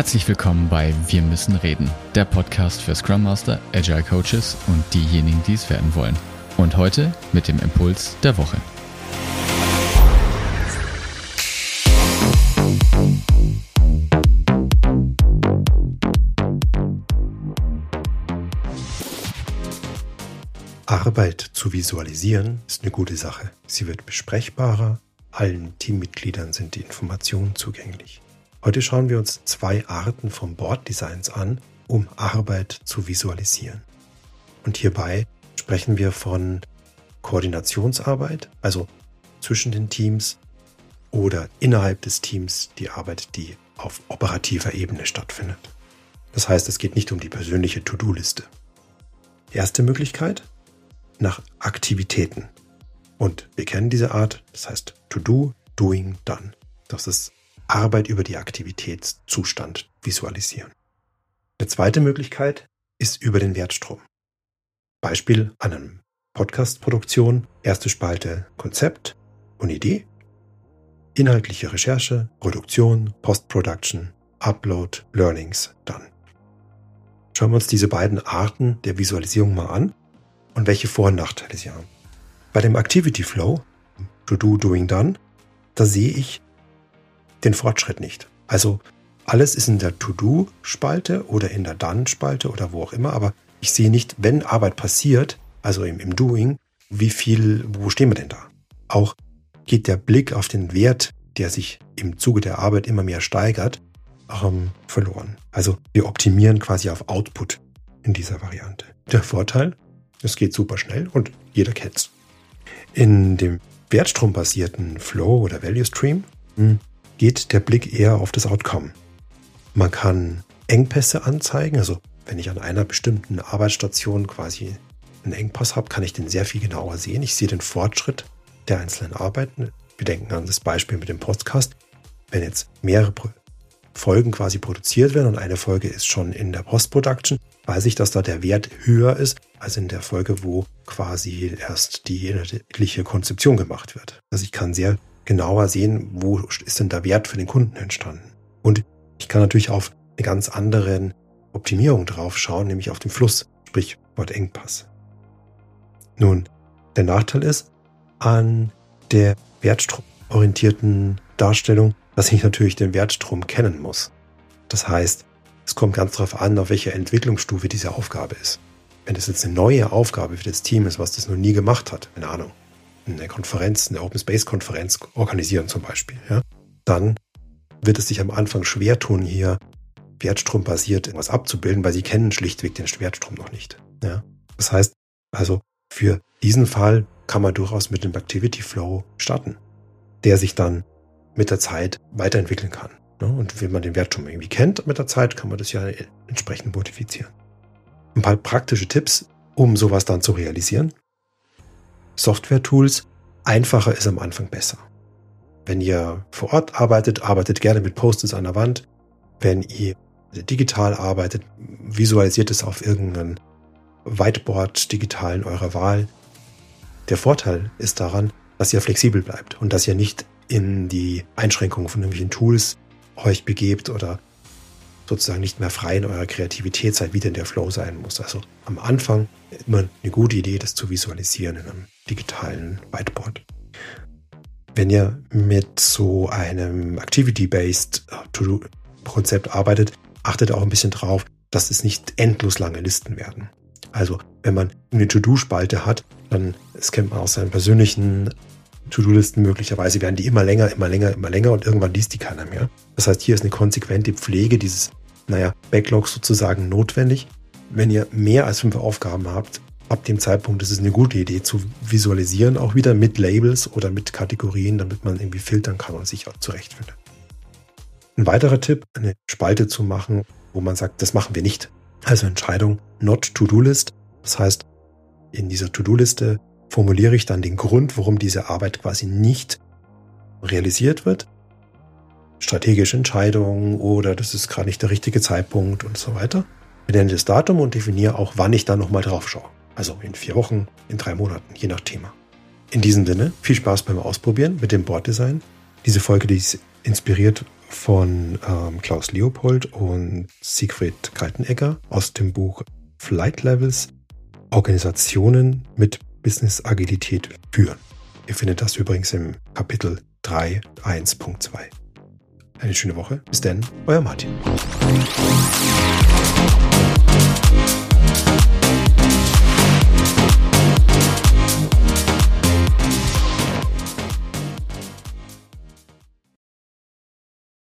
Herzlich willkommen bei Wir müssen reden, der Podcast für Scrum Master, Agile Coaches und diejenigen, die es werden wollen. Und heute mit dem Impuls der Woche. Arbeit zu visualisieren ist eine gute Sache. Sie wird besprechbarer, allen Teammitgliedern sind die Informationen zugänglich. Heute schauen wir uns zwei Arten von Board-Designs an, um Arbeit zu visualisieren. Und hierbei sprechen wir von Koordinationsarbeit, also zwischen den Teams oder innerhalb des Teams die Arbeit, die auf operativer Ebene stattfindet. Das heißt, es geht nicht um die persönliche To-Do-Liste. Erste Möglichkeit, nach Aktivitäten. Und wir kennen diese Art, das heißt To-Do, Doing, Done. Das ist Arbeit über die Aktivitätszustand visualisieren. Eine zweite Möglichkeit ist über den Wertstrom. Beispiel an einem Podcast-Produktion, erste Spalte Konzept und Idee, inhaltliche Recherche, Produktion, Post-Production, Upload, Learnings, dann. Schauen wir uns diese beiden Arten der Visualisierung mal an und welche Vor- und Nachteile sie haben. Bei dem Activity Flow, To Do, Doing, Done, da sehe ich den Fortschritt nicht. Also alles ist in der To-Do-Spalte oder in der Done-Spalte oder wo auch immer, aber ich sehe nicht, wenn Arbeit passiert, also im, im Doing, wie viel, wo stehen wir denn da? Auch geht der Blick auf den Wert, der sich im Zuge der Arbeit immer mehr steigert, ähm, verloren. Also wir optimieren quasi auf Output in dieser Variante. Der Vorteil, es geht super schnell und jeder kennt's. In dem wertstrombasierten Flow oder Value Stream hm, geht der Blick eher auf das Outcome. Man kann Engpässe anzeigen, also wenn ich an einer bestimmten Arbeitsstation quasi einen Engpass habe, kann ich den sehr viel genauer sehen. Ich sehe den Fortschritt der einzelnen Arbeiten. Wir denken an das Beispiel mit dem Podcast. Wenn jetzt mehrere Folgen quasi produziert werden und eine Folge ist schon in der Post-Production, weiß ich, dass da der Wert höher ist als in der Folge, wo quasi erst die inhaltliche Konzeption gemacht wird. Also ich kann sehr genauer sehen, wo ist denn der Wert für den Kunden entstanden. Und ich kann natürlich auf eine ganz andere Optimierung drauf schauen, nämlich auf den Fluss, sprich Wort Engpass. Nun, der Nachteil ist an der wertstromorientierten Darstellung, dass ich natürlich den Wertstrom kennen muss. Das heißt, es kommt ganz darauf an, auf welcher Entwicklungsstufe diese Aufgabe ist. Wenn es jetzt eine neue Aufgabe für das Team ist, was das noch nie gemacht hat, keine Ahnung, eine Konferenz, eine Open Space Konferenz organisieren zum Beispiel, ja, dann wird es sich am Anfang schwer tun, hier wertstrombasiert etwas abzubilden, weil sie kennen schlichtweg den Wertstrom noch nicht. Ja. Das heißt, also für diesen Fall kann man durchaus mit dem Activity Flow starten, der sich dann mit der Zeit weiterentwickeln kann. Ne? Und wenn man den Wertstrom irgendwie kennt mit der Zeit, kann man das ja entsprechend modifizieren. Ein paar praktische Tipps, um sowas dann zu realisieren. Software-Tools, einfacher ist am Anfang besser. Wenn ihr vor Ort arbeitet, arbeitet gerne mit Post-its an der Wand. Wenn ihr digital arbeitet, visualisiert es auf irgendeinem Whiteboard digitalen eurer Wahl. Der Vorteil ist daran, dass ihr flexibel bleibt und dass ihr nicht in die Einschränkungen von irgendwelchen Tools euch begebt oder sozusagen nicht mehr frei in eurer Kreativität seid, wie denn der Flow sein muss. Also am Anfang immer eine gute Idee, das zu visualisieren in einem digitalen Whiteboard. Wenn ihr mit so einem Activity-Based äh, Konzept arbeitet, achtet auch ein bisschen drauf, dass es nicht endlos lange Listen werden. Also wenn man eine To-Do-Spalte hat, dann, das kennt man aus seinen persönlichen To-Do-Listen möglicherweise, werden die immer länger, immer länger, immer länger und irgendwann liest die keiner mehr. Das heißt, hier ist eine konsequente Pflege dieses naja, Backlogs sozusagen notwendig. Wenn ihr mehr als fünf Aufgaben habt, ab dem Zeitpunkt ist es eine gute Idee zu visualisieren, auch wieder mit Labels oder mit Kategorien, damit man irgendwie filtern kann und sich auch zurechtfindet. Ein weiterer Tipp, eine Spalte zu machen, wo man sagt, das machen wir nicht. Also Entscheidung not To-Do-List. Das heißt, in dieser To-Do-Liste formuliere ich dann den Grund, warum diese Arbeit quasi nicht realisiert wird strategische Entscheidungen oder das ist gerade nicht der richtige Zeitpunkt und so weiter. Benenne das Datum und definiere auch, wann ich da nochmal drauf schaue. Also in vier Wochen, in drei Monaten, je nach Thema. In diesem Sinne, viel Spaß beim Ausprobieren mit dem Boarddesign. Diese Folge, die ist inspiriert von ähm, Klaus Leopold und Siegfried Kaltenegger aus dem Buch Flight Levels Organisationen mit Business Agilität führen. Ihr findet das übrigens im Kapitel 3.1.2 eine schöne Woche. Bis dann, euer Martin.